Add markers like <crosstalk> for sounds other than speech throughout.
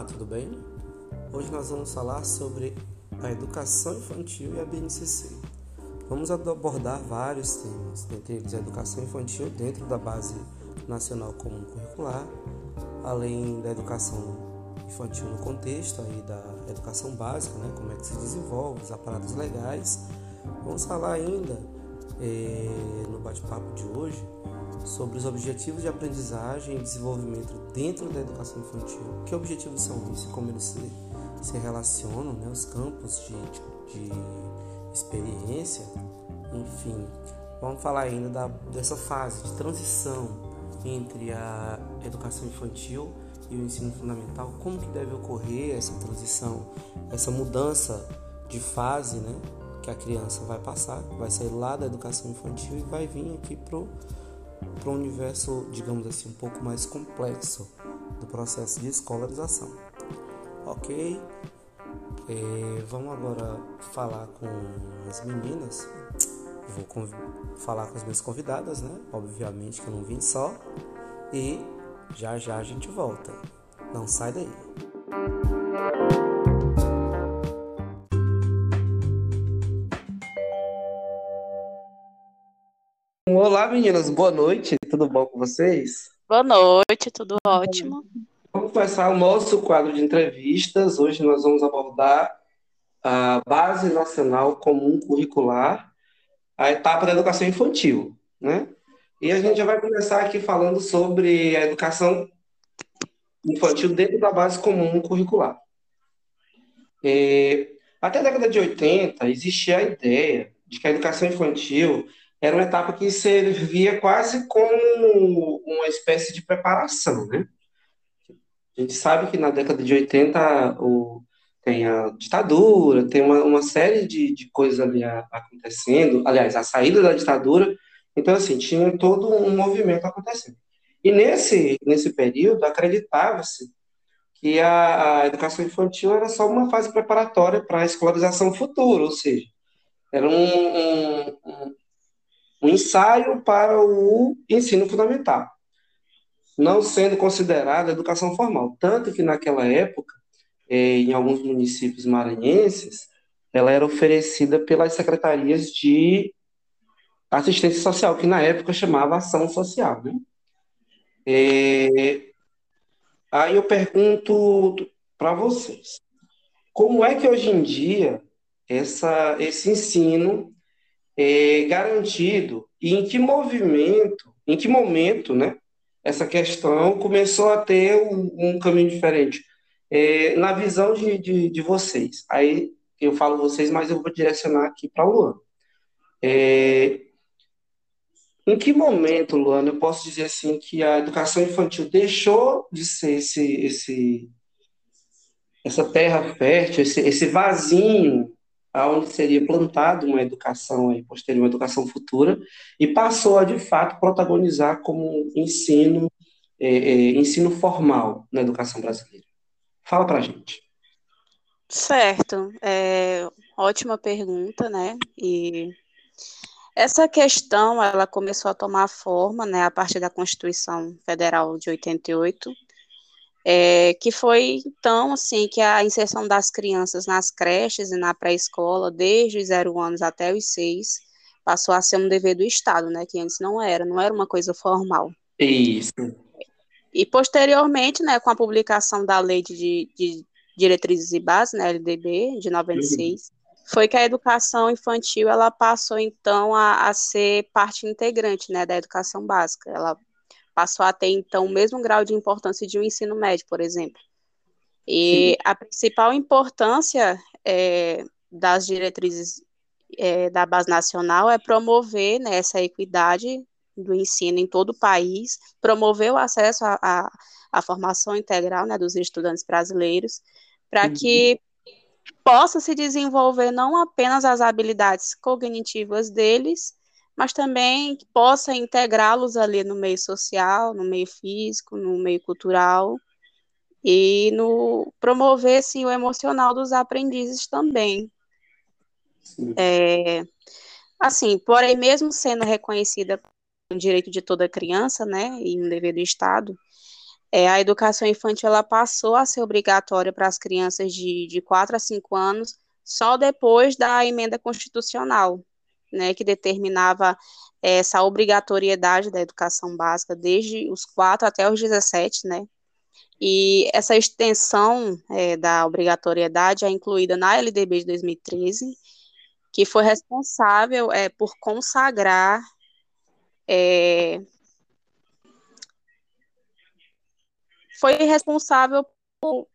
Olá, tudo bem? Hoje nós vamos falar sobre a educação infantil e a BNCC. Vamos abordar vários temas, entre eles a educação infantil dentro da Base Nacional Comum Curricular, além da educação infantil no contexto aí da educação básica, né, como é que se desenvolve, os aparatos legais. Vamos falar ainda eh, no bate-papo de hoje sobre os objetivos de aprendizagem e desenvolvimento dentro da educação infantil. Que objetivos são esses? Como eles se, se relacionam, né? os campos de, de, experiência, enfim. Vamos falar ainda da, dessa fase de transição entre a educação infantil e o ensino fundamental, como que deve ocorrer essa transição, essa mudança de fase, né, que a criança vai passar, vai sair lá da educação infantil e vai vir aqui pro para um universo, digamos assim, um pouco mais complexo do processo de escolarização. Ok? É, vamos agora falar com as meninas. Vou falar com as minhas convidadas, né? Obviamente que eu não vim só. E já já a gente volta. Não sai daí. Olá, meninas, boa noite, tudo bom com vocês? Boa noite, tudo ótimo. Vamos começar o nosso quadro de entrevistas. Hoje nós vamos abordar a Base Nacional Comum Curricular, a etapa da educação infantil, né? E a gente já vai começar aqui falando sobre a educação infantil dentro da base comum curricular. É, até a década de 80, existia a ideia de que a educação infantil era uma etapa que servia quase como uma espécie de preparação, né? A gente sabe que na década de 80 o, tem a ditadura, tem uma, uma série de, de coisas ali a, acontecendo, aliás, a saída da ditadura, então, assim, tinha todo um movimento acontecendo. E nesse, nesse período, acreditava-se que a, a, educação infantil era só uma fase preparatória para a escolarização futura, ou seja, era um, um, um ensaio para o ensino fundamental, não sendo considerada educação formal. Tanto que naquela época, eh, em alguns municípios maranhenses, ela era oferecida pelas secretarias de assistência social, que na época chamava ação social. Né? É, aí eu pergunto para vocês, como é que hoje em dia essa, esse ensino é, garantido e em que movimento, em que momento, né, essa questão começou a ter um, um caminho diferente. É, na visão de, de, de, vocês, aí eu falo vocês, mas eu vou direcionar aqui para o Luan. É, em que momento, Luana, eu posso dizer assim que a educação infantil deixou de ser esse, esse essa terra fértil, esse, esse vasinho aonde seria plantado uma educação aí, posterior, uma educação futura, e passou a, de fato, protagonizar como ensino, é, é, ensino formal na educação brasileira. Fala para a gente. Certo, é, ótima pergunta, né, e essa questão, ela começou a tomar forma, né, a partir da Constituição Federal de 88, é, que foi então assim que a inserção das crianças nas creches e na pré-escola, desde os zero anos até os seis, passou a ser um dever do Estado, né? Que antes não era, não era uma coisa formal. Isso. E posteriormente, né, com a publicação da Lei de, de Diretrizes e Bases, né, LDB, de 96, uhum. foi que a educação infantil ela passou então a, a ser parte integrante, né, da educação básica. Ela passou a ter, então, o mesmo grau de importância de um ensino médio, por exemplo. E Sim. a principal importância é, das diretrizes é, da base nacional é promover né, essa equidade do ensino em todo o país, promover o acesso à formação integral né, dos estudantes brasileiros, para uhum. que possa se desenvolver não apenas as habilidades cognitivas deles, mas também que possa integrá-los ali no meio social, no meio físico, no meio cultural e no promover assim, o emocional dos aprendizes também. É, assim, porém, mesmo sendo reconhecida um direito de toda criança, né, e um dever do Estado, é, a educação infantil ela passou a ser obrigatória para as crianças de, de 4 a 5 anos só depois da emenda constitucional, né, que determinava essa obrigatoriedade da educação básica desde os 4 até os 17, né, e essa extensão é, da obrigatoriedade é incluída na LDB de 2013, que foi responsável é, por consagrar é, foi responsável por,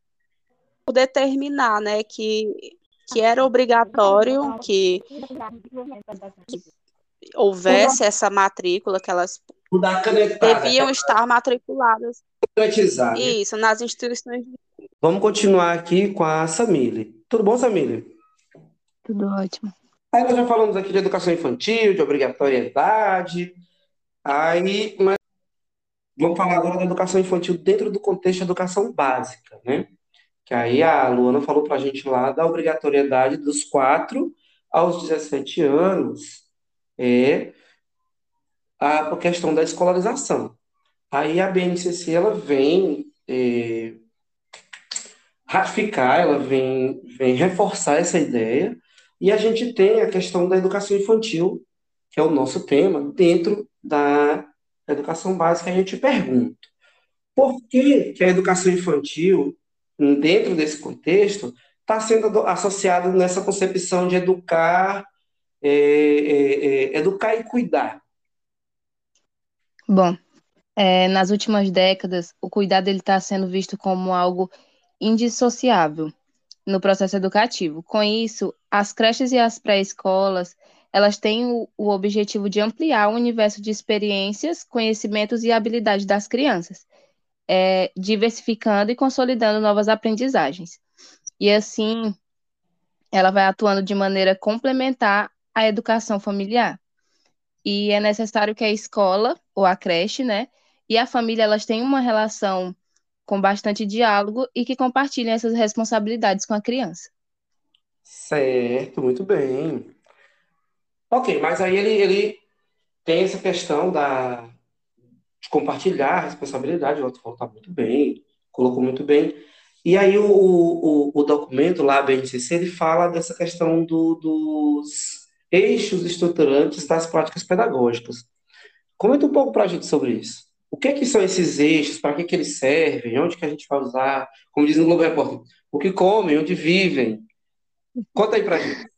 por, determinar né, que, que era obrigatório que, que houvesse essa matrícula, que elas deviam estar matriculadas? Isso, nas instituições. Vamos continuar aqui com a Samile. Tudo bom, Samile? Tudo ótimo. Aí nós já falamos aqui de educação infantil, de obrigatoriedade. Aí, mas vamos falar agora da educação infantil dentro do contexto da educação básica, né? Que aí a Luana falou para a gente lá da obrigatoriedade dos 4 aos 17 anos é a questão da escolarização. Aí a BNCC ela vem é, ratificar, ela vem, vem reforçar essa ideia, e a gente tem a questão da educação infantil, que é o nosso tema, dentro da educação básica. A gente pergunta, por que, que a educação infantil, dentro desse contexto, está sendo associada nessa concepção de educar, é, é, é, educar e cuidar? Bom, é, nas últimas décadas, o cuidado está sendo visto como algo indissociável no processo educativo. Com isso, as creches e as pré-escolas, elas têm o, o objetivo de ampliar o universo de experiências, conhecimentos e habilidades das crianças, é, diversificando e consolidando novas aprendizagens. E assim, ela vai atuando de maneira complementar à educação familiar. E é necessário que a escola ou a creche, né, e a família elas têm uma relação com bastante diálogo e que compartilham essas responsabilidades com a criança. Certo, muito bem. Ok, mas aí ele, ele tem essa questão da, de compartilhar a responsabilidade, o outro falou, tá muito bem, colocou muito bem. E aí o, o, o documento lá, a BNCC, ele fala dessa questão do, dos eixos estruturantes das práticas pedagógicas. Comenta um pouco para a gente sobre isso. O que, que são esses eixos? Para que, que eles servem? Onde que a gente vai usar? Como diz no Globo Repórter, o que comem? Onde vivem? Conta aí para gente.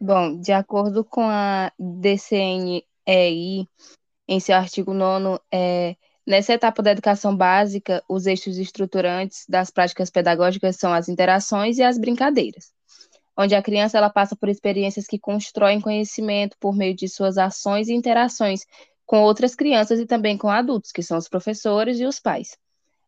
Bom, de acordo com a DCNEI, em seu artigo 9, é, nessa etapa da educação básica, os eixos estruturantes das práticas pedagógicas são as interações e as brincadeiras, onde a criança ela passa por experiências que constroem conhecimento por meio de suas ações e interações com outras crianças e também com adultos, que são os professores e os pais.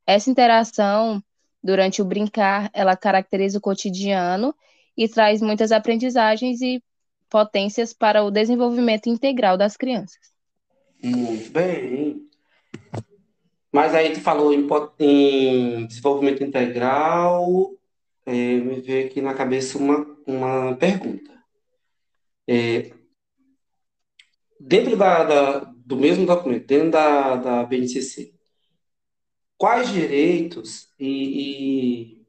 Essa interação durante o brincar, ela caracteriza o cotidiano e traz muitas aprendizagens e potências para o desenvolvimento integral das crianças. Muito bem. Mas aí tu falou em, em desenvolvimento integral, é, me veio aqui na cabeça uma, uma pergunta. É, dentro da, da, do mesmo documento, dentro da, da BNCC, quais direitos e, e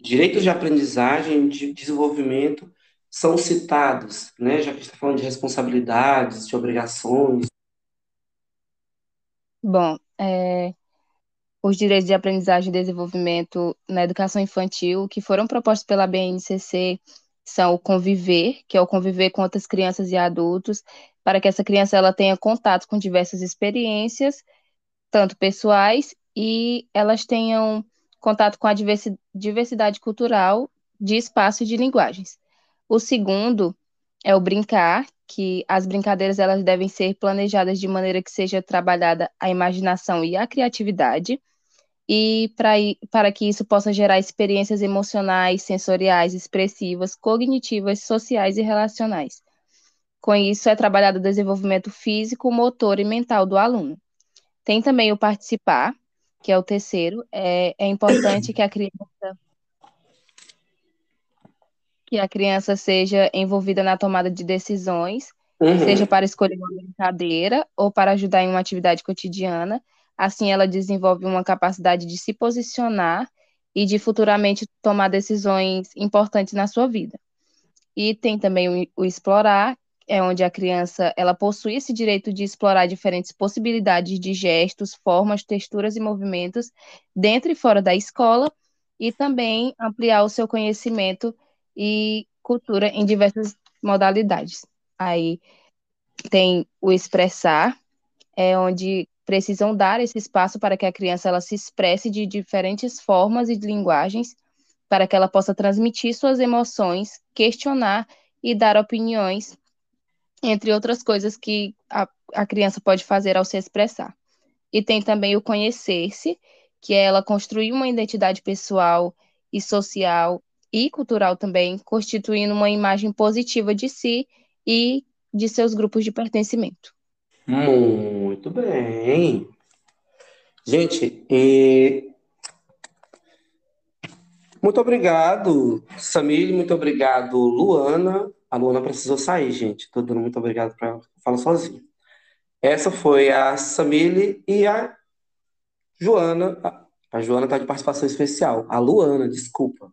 direitos de aprendizagem, de desenvolvimento são citados, né? Já que a gente está falando de responsabilidades, de obrigações. Bom, é, os direitos de aprendizagem e desenvolvimento na educação infantil que foram propostos pela BNCC são o conviver, que é o conviver com outras crianças e adultos, para que essa criança ela tenha contato com diversas experiências, tanto pessoais, e elas tenham contato com a diversidade cultural de espaço e de linguagens. O segundo é o brincar, que as brincadeiras elas devem ser planejadas de maneira que seja trabalhada a imaginação e a criatividade, e para, para que isso possa gerar experiências emocionais, sensoriais, expressivas, cognitivas, sociais e relacionais. Com isso, é trabalhado o desenvolvimento físico, motor e mental do aluno. Tem também o participar, que é o terceiro. É, é importante que a criança que a criança seja envolvida na tomada de decisões, uhum. seja para escolher uma brincadeira ou para ajudar em uma atividade cotidiana. Assim, ela desenvolve uma capacidade de se posicionar e de futuramente tomar decisões importantes na sua vida. E tem também o, o explorar, é onde a criança ela possui esse direito de explorar diferentes possibilidades de gestos, formas, texturas e movimentos dentro e fora da escola e também ampliar o seu conhecimento e cultura em diversas modalidades. Aí tem o expressar, é onde precisam dar esse espaço para que a criança ela se expresse de diferentes formas e de linguagens, para que ela possa transmitir suas emoções, questionar e dar opiniões, entre outras coisas que a, a criança pode fazer ao se expressar. E tem também o conhecer-se, que é ela construir uma identidade pessoal e social e cultural também, constituindo uma imagem positiva de si e de seus grupos de pertencimento. Muito bem. Gente, e... muito obrigado, Samir, muito obrigado, Luana. A Luana precisou sair, gente. Estou dando muito obrigado para ela. Fala sozinha. Essa foi a Samile e a Joana. A Joana está de participação especial. A Luana, desculpa.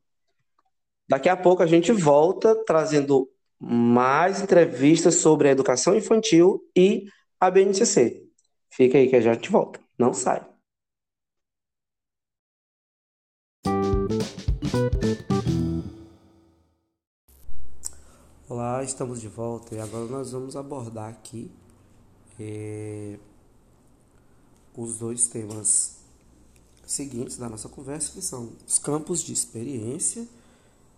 Daqui a pouco a gente volta trazendo mais entrevistas sobre a educação infantil e a BNCC. Fica aí que a gente volta. Não sai. Olá, estamos de volta e agora nós vamos abordar aqui é, os dois temas seguintes da nossa conversa, que são os campos de experiência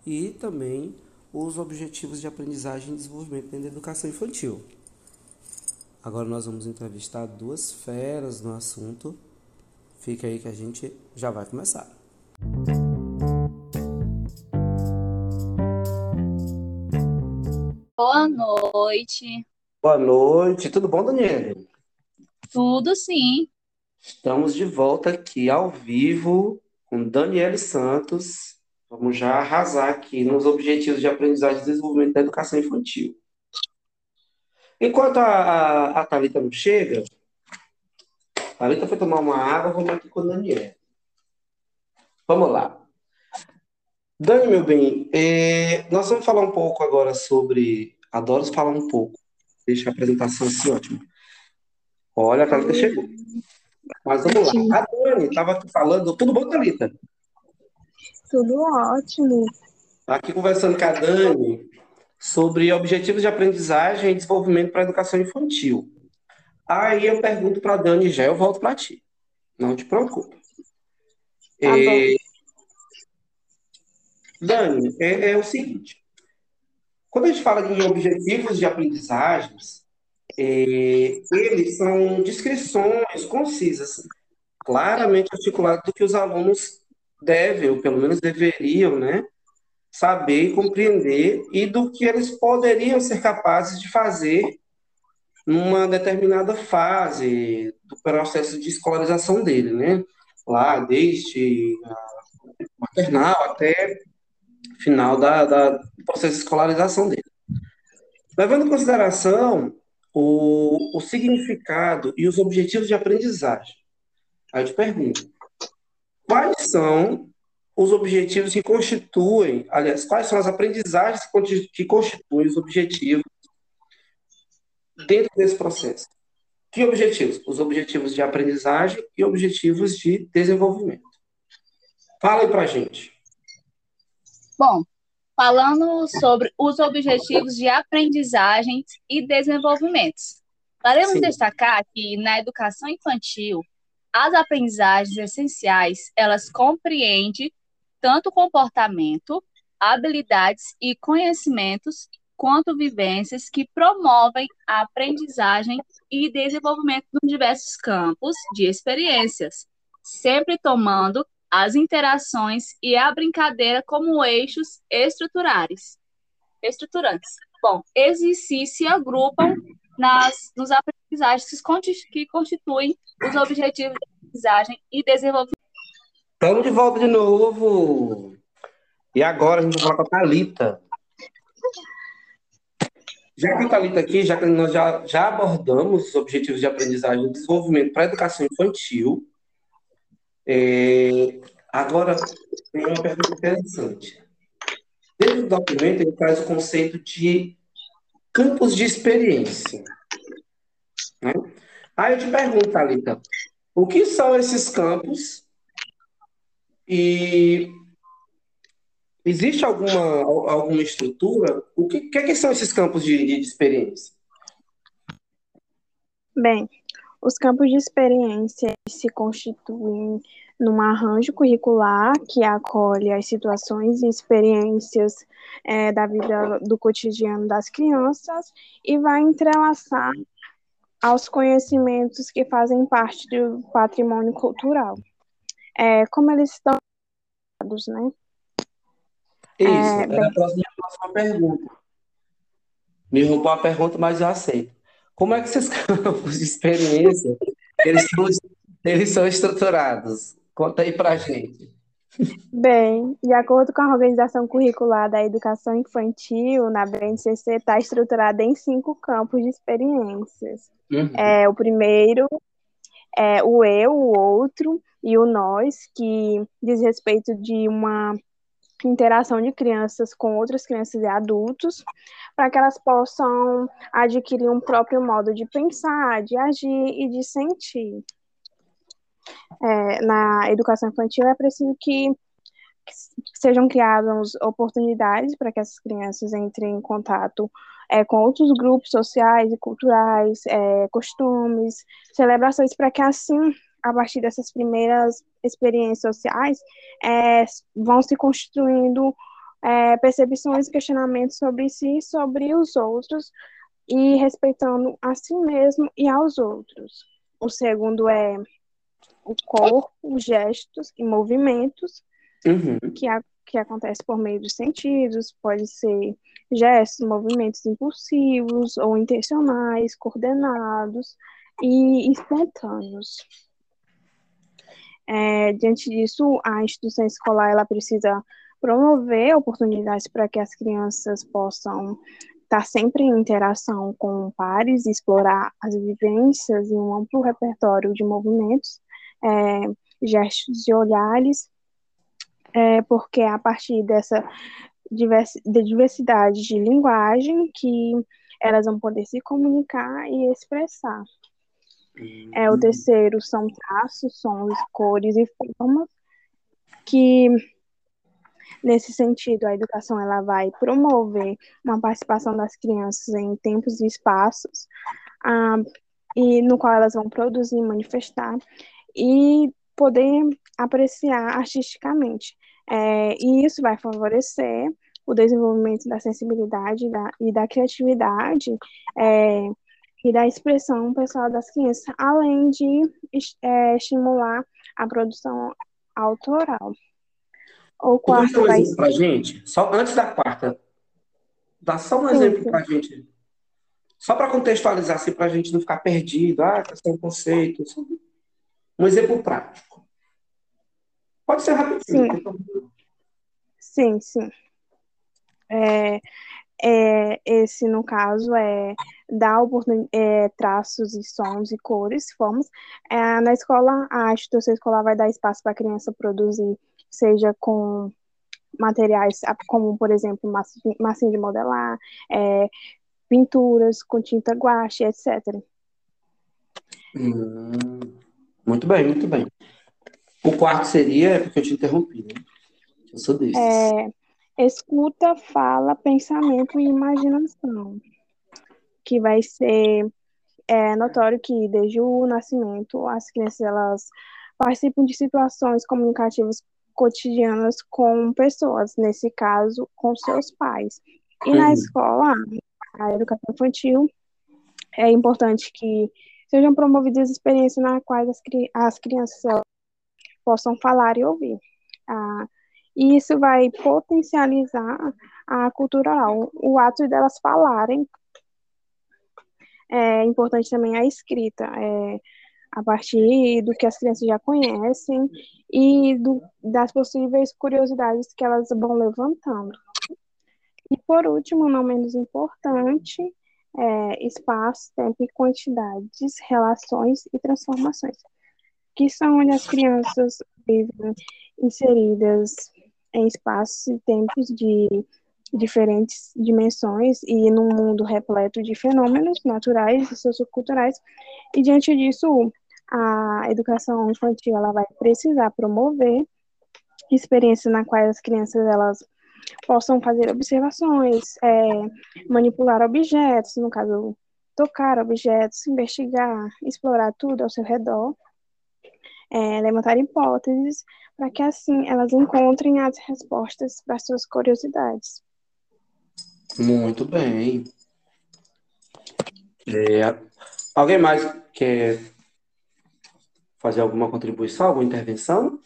e também os objetivos de aprendizagem e desenvolvimento dentro da educação infantil. Agora nós vamos entrevistar duas feras no assunto. Fica aí que a gente já vai começar. Boa noite. Boa noite. Tudo bom, Daniela? Tudo sim. Estamos de volta aqui ao vivo com Daniele Santos. Vamos já arrasar aqui nos objetivos de aprendizagem e desenvolvimento da educação infantil. Enquanto a, a, a Thalita não chega, a Thalita foi tomar uma água, vamos aqui com o Daniel. Vamos lá. Dani, meu bem, é, nós vamos falar um pouco agora sobre. Adoro falar um pouco. Deixa a apresentação assim ótima. Olha, a Thalita chegou. Mas vamos lá. A Dani estava aqui falando. Tudo bom, Thalita? Tudo ótimo. Aqui conversando com a Dani sobre objetivos de aprendizagem e desenvolvimento para a educação infantil. Aí eu pergunto para a Dani já, eu volto para ti. Não te preocupe. Tá é... Dani, é, é, o seguinte: quando a gente fala em objetivos de aprendizagens, é, eles são descrições concisas, claramente articuladas do que os alunos devem, ou pelo menos deveriam, né, saber compreender e do que eles poderiam ser capazes de fazer numa determinada fase do processo de escolarização dele, né? Lá, desde maternal até final da, da, processo de escolarização dele. Levando em consideração o, o significado e os objetivos de aprendizagem, aí eu te pergunto, quais são os objetivos que constituem, aliás, quais são as aprendizagens que constituem os objetivos dentro desse processo. Que objetivos? Os objetivos de aprendizagem e objetivos de desenvolvimento. Fala aí pra gente. Bom, falando sobre os objetivos de aprendizagem e desenvolvimento. Podemos destacar que na educação infantil, as aprendizagens essenciais, elas compreendem tanto comportamento, habilidades e conhecimentos, quanto vivências que promovem a aprendizagem e desenvolvimento em diversos campos de experiências, sempre tomando as interações e a brincadeira como eixos estruturais. Estruturantes. Bom, esses se agrupam nas, nos aprendizagens que constituem os objetivos de aprendizagem e desenvolvimento Estamos de volta de novo. E agora a gente vai falar com a Thalita. Já que o Thalita aqui, já que nós já, já abordamos os objetivos de aprendizagem e desenvolvimento para a educação infantil, é, agora tem uma pergunta interessante. Dentro do documento, ele traz o conceito de campos de experiência. Né? Aí eu te pergunto, Thalita, o que são esses campos e existe alguma, alguma estrutura? O que, que, que são esses campos de, de experiência? Bem, os campos de experiência se constituem num arranjo curricular que acolhe as situações e experiências é, da vida do cotidiano das crianças e vai entrelaçar aos conhecimentos que fazem parte do patrimônio cultural. É, como eles estão né? Isso, é, era a próxima, pergunta. Me roubou a pergunta, mas eu aceito. Como é que esses <laughs> campos de experiência eles são, eles são estruturados? Conta aí pra gente. Bem, de acordo com a organização curricular da educação infantil, na BNCC está estruturada em cinco campos de experiências. Uhum. É, o primeiro é o eu, o outro e o nós, que diz respeito de uma interação de crianças com outras crianças e adultos, para que elas possam adquirir um próprio modo de pensar, de agir e de sentir. É, na educação infantil é preciso que, que sejam criadas oportunidades para que essas crianças entrem em contato é, com outros grupos sociais e culturais, é, costumes, celebrações, para que assim, a partir dessas primeiras experiências sociais, é, vão se construindo é, percepções e questionamentos sobre si sobre os outros, e respeitando a si mesmo e aos outros. O segundo é o corpo, gestos e movimentos, uhum. que, a, que acontece por meio dos sentidos, pode ser gestos, movimentos impulsivos ou intencionais, coordenados e espontâneos. É, diante disso, a instituição escolar ela precisa promover oportunidades para que as crianças possam estar sempre em interação com pares, explorar as vivências e um amplo repertório de movimentos, é, gestos e olhares, é, porque é a partir dessa diversidade de linguagem que elas vão poder se comunicar e expressar. É, o uhum. terceiro são traços, sons, cores e formas que Nesse sentido, a educação ela vai promover uma participação das crianças em tempos e espaços, ah, e no qual elas vão produzir, manifestar e poder apreciar artisticamente. É, e isso vai favorecer o desenvolvimento da sensibilidade da, e da criatividade é, e da expressão pessoal das crianças, além de é, estimular a produção autoral. O quarto Dá um vai exemplo para gente, só antes da quarta. Dá só um sim, exemplo para gente. Só para contextualizar, assim, para a gente não ficar perdido. Ah, questão de conceitos. Um exemplo prático. Pode ser rapidinho. Sim, sim. sim. É, é, esse, no caso, é dar é, traços e sons e cores, formas. É, na escola, a instituição escolar vai dar espaço para a criança produzir seja com materiais como, por exemplo, massinha de modelar, é, pinturas com tinta guache, etc. Hum, muito bem, muito bem. O quarto seria, é porque eu te interrompi, né? Eu sou desses. É, escuta, fala, pensamento e imaginação. Que vai ser é, notório que desde o nascimento as crianças elas participam de situações comunicativas cotidianas com pessoas, nesse caso, com seus pais. E na uhum. escola, a educação infantil, é importante que sejam promovidas experiências nas quais as, as crianças possam falar e ouvir. Ah, e isso vai potencializar a cultura oral, o ato delas falarem. É importante também a escrita. É, a partir do que as crianças já conhecem e do, das possíveis curiosidades que elas vão levantando. E por último, não menos importante, é, espaço, tempo e quantidades, relações e transformações, que são onde as crianças vivem inseridas em espaços e tempos de diferentes dimensões e num mundo repleto de fenômenos naturais e socioculturais. E diante disso, a educação infantil ela vai precisar promover experiências na quais as crianças elas possam fazer observações, é, manipular objetos, no caso, tocar objetos, investigar, explorar tudo ao seu redor, é, levantar hipóteses, para que assim elas encontrem as respostas para suas curiosidades. Muito bem. É, alguém mais quer fazer alguma contribuição, alguma intervenção?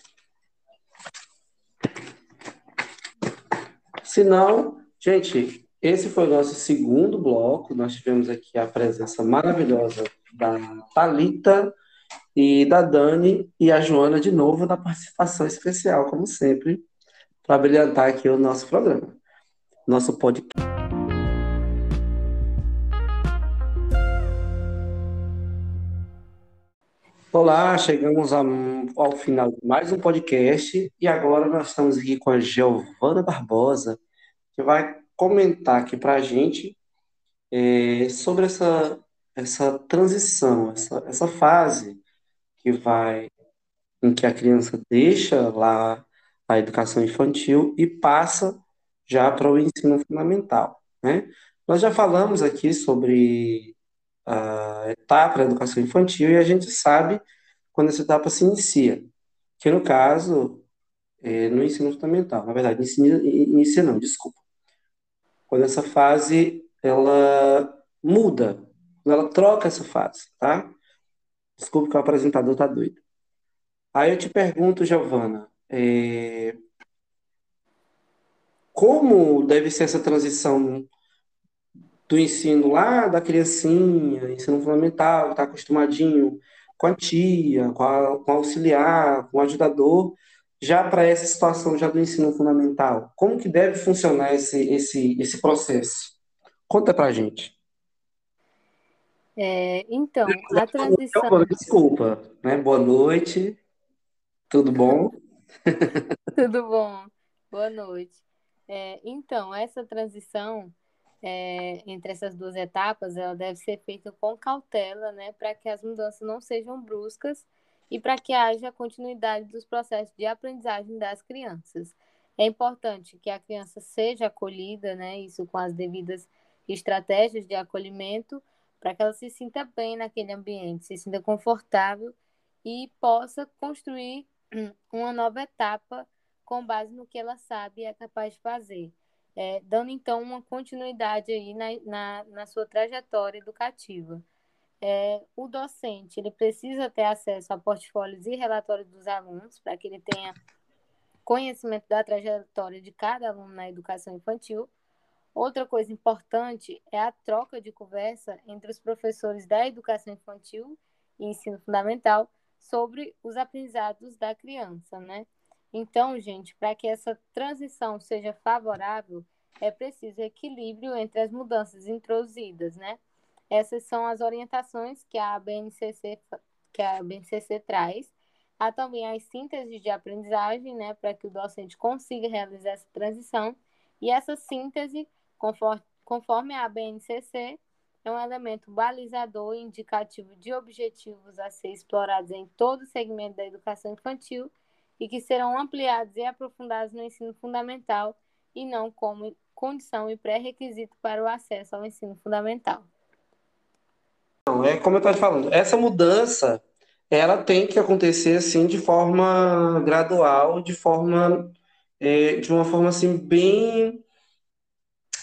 Se não, gente, esse foi o nosso segundo bloco. Nós tivemos aqui a presença maravilhosa da Talita e da Dani e a Joana de novo da participação especial, como sempre, para brilhantar aqui o nosso programa, nosso podcast. Olá, chegamos ao final de mais um podcast e agora nós estamos aqui com a Giovana Barbosa, que vai comentar aqui para a gente é, sobre essa, essa transição, essa, essa fase que vai em que a criança deixa lá a educação infantil e passa já para o ensino fundamental, né? Nós já falamos aqui sobre a etapa da educação infantil e a gente sabe quando essa etapa se inicia, que no caso, é no ensino fundamental, na verdade, inicia, inicia não, desculpa. Quando essa fase, ela muda, quando ela troca essa fase, tá? Desculpa que o apresentador tá doido. Aí eu te pergunto, Giovana, é... como deve ser essa transição do ensino lá da criancinha, ensino fundamental, está acostumadinho com a tia, com, a, com o auxiliar, com o ajudador, já para essa situação já do ensino fundamental? Como que deve funcionar esse, esse, esse processo? Conta para a gente. É, então, a transição... Desculpa, né? Boa noite, tudo bom? <laughs> tudo bom, boa noite. É, então, essa transição é, entre essas duas etapas, ela deve ser feita com cautela, né, para que as mudanças não sejam bruscas e para que haja continuidade dos processos de aprendizagem das crianças. É importante que a criança seja acolhida, né, isso com as devidas estratégias de acolhimento, para que ela se sinta bem naquele ambiente, se sinta confortável e possa construir <clears throat> uma nova etapa com base no que ela sabe e é capaz de fazer é, dando então uma continuidade aí na, na, na sua trajetória educativa. É, o docente ele precisa ter acesso a portfólios e relatórios dos alunos para que ele tenha conhecimento da trajetória de cada aluno na educação infantil. Outra coisa importante é a troca de conversa entre os professores da educação infantil e ensino fundamental sobre os aprendizados da criança, né? Então, gente, para que essa transição seja favorável, é preciso equilíbrio entre as mudanças introduzidas, né? Essas são as orientações que a BNCC, que a BNCC traz. Há também as sínteses de aprendizagem, né, para que o docente consiga realizar essa transição. E essa síntese, conforme, conforme a BNCC, é um elemento balizador e indicativo de objetivos a ser explorados em todo o segmento da educação infantil e que serão ampliados e aprofundados no ensino fundamental e não como condição e pré-requisito para o acesso ao ensino fundamental. É como eu estava falando, essa mudança ela tem que acontecer assim de forma gradual, de forma é, de uma forma assim bem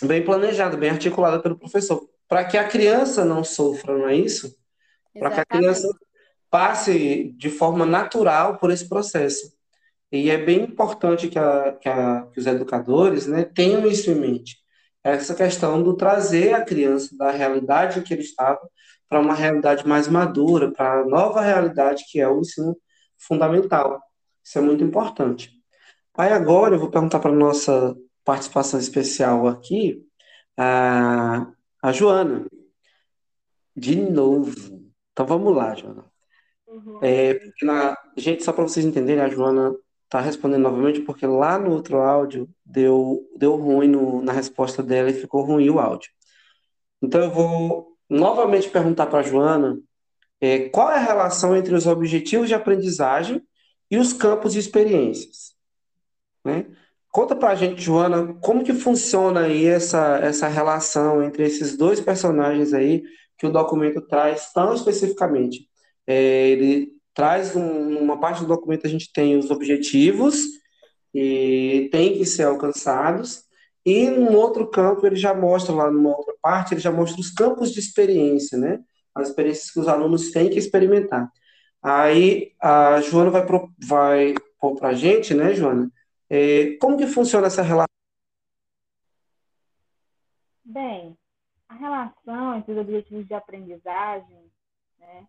bem planejada, bem articulada pelo professor, para que a criança não sofra, não é isso? Para que a criança passe de forma natural por esse processo. E é bem importante que, a, que, a, que os educadores né, tenham isso em mente. Essa questão do trazer a criança da realidade em que ele estava para uma realidade mais madura, para a nova realidade que é o ensino fundamental. Isso é muito importante. Aí agora eu vou perguntar para a nossa participação especial aqui, a, a Joana. De novo. Então vamos lá, Joana. Uhum. É, na... Gente, só para vocês entenderem, a Joana está respondendo novamente porque lá no outro áudio deu, deu ruim no, na resposta dela e ficou ruim o áudio. Então eu vou novamente perguntar para a Joana é, qual é a relação entre os objetivos de aprendizagem e os campos de experiências. Né? Conta para a gente, Joana, como que funciona aí essa, essa relação entre esses dois personagens aí que o documento traz tão especificamente. É, ele traz um, uma parte do documento a gente tem os objetivos e tem que ser alcançados e num outro campo ele já mostra lá numa outra parte ele já mostra os campos de experiência, né? As experiências que os alunos têm que experimentar. Aí a Joana vai pro, vai pôr para a gente, né, Joana? É, como que funciona essa relação? Bem, a relação entre os objetivos de aprendizagem né,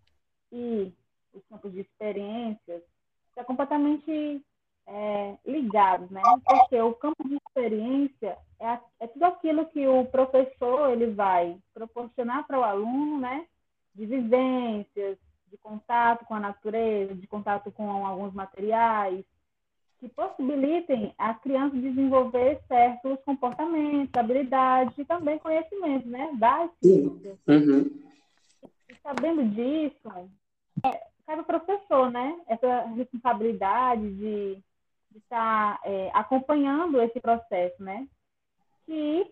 e os campos de experiências está completamente é, ligados, né? Porque o campo de experiência é, é, tudo aquilo que o professor ele vai proporcionar para o aluno, né? De vivências, de contato com a natureza, de contato com alguns materiais, que possibilitem a criança desenvolver certos comportamentos, habilidades e também conhecimentos, né? Das ciências. Uhum. E sabendo disso, é, cabe o professor, né? Essa responsabilidade de, de estar é, acompanhando esse processo, né? Que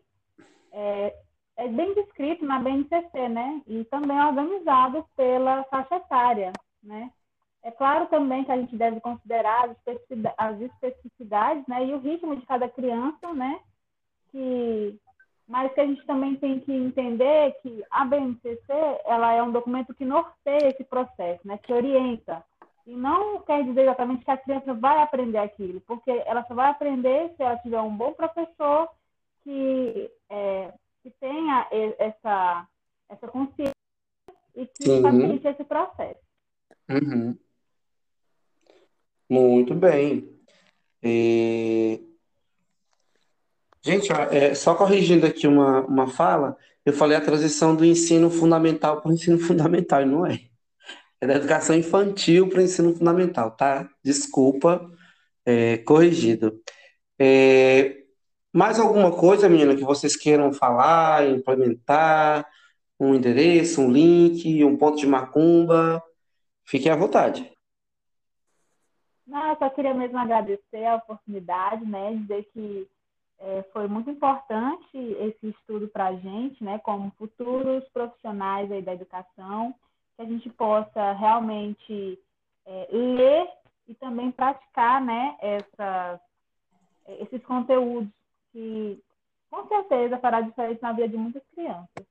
é, é bem descrito na BNCC, né? E também organizado pela faixa etária, né? É claro também que a gente deve considerar as especificidades, né, e o ritmo de cada criança, né, que, mas que a gente também tem que entender que a BNCC, ela é um documento que norteia esse processo, né, que orienta. E não quer dizer exatamente que a criança vai aprender aquilo, porque ela só vai aprender se ela tiver um bom professor que, é, que tenha essa, essa consciência e que uhum. facilite esse processo. Uhum. Muito bem. É... Gente, é, só corrigindo aqui uma, uma fala, eu falei a transição do ensino fundamental para o ensino <laughs> fundamental, e não é. É da educação infantil para o ensino fundamental, tá? Desculpa, é, corrigido. É, mais alguma coisa, menina, que vocês queiram falar, implementar? Um endereço, um link, um ponto de macumba? Fiquem à vontade. Não, eu só queria mesmo agradecer a oportunidade, né, dizer que é, foi muito importante esse estudo para a gente, né, como futuros profissionais aí da educação, que a gente possa realmente é, ler e também praticar, né, essas, esses conteúdos que com certeza fará diferença na vida de muitas crianças.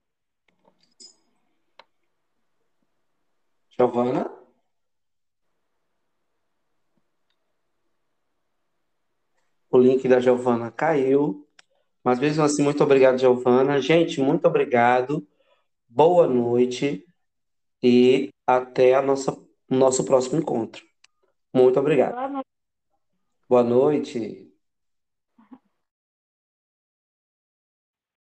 Giovana? O link da Giovana caiu. Mas mesmo assim, muito obrigado, Giovana. Gente, muito obrigado. Boa noite e até a nossa, o nosso próximo encontro. Muito obrigado. Boa noite. Boa noite.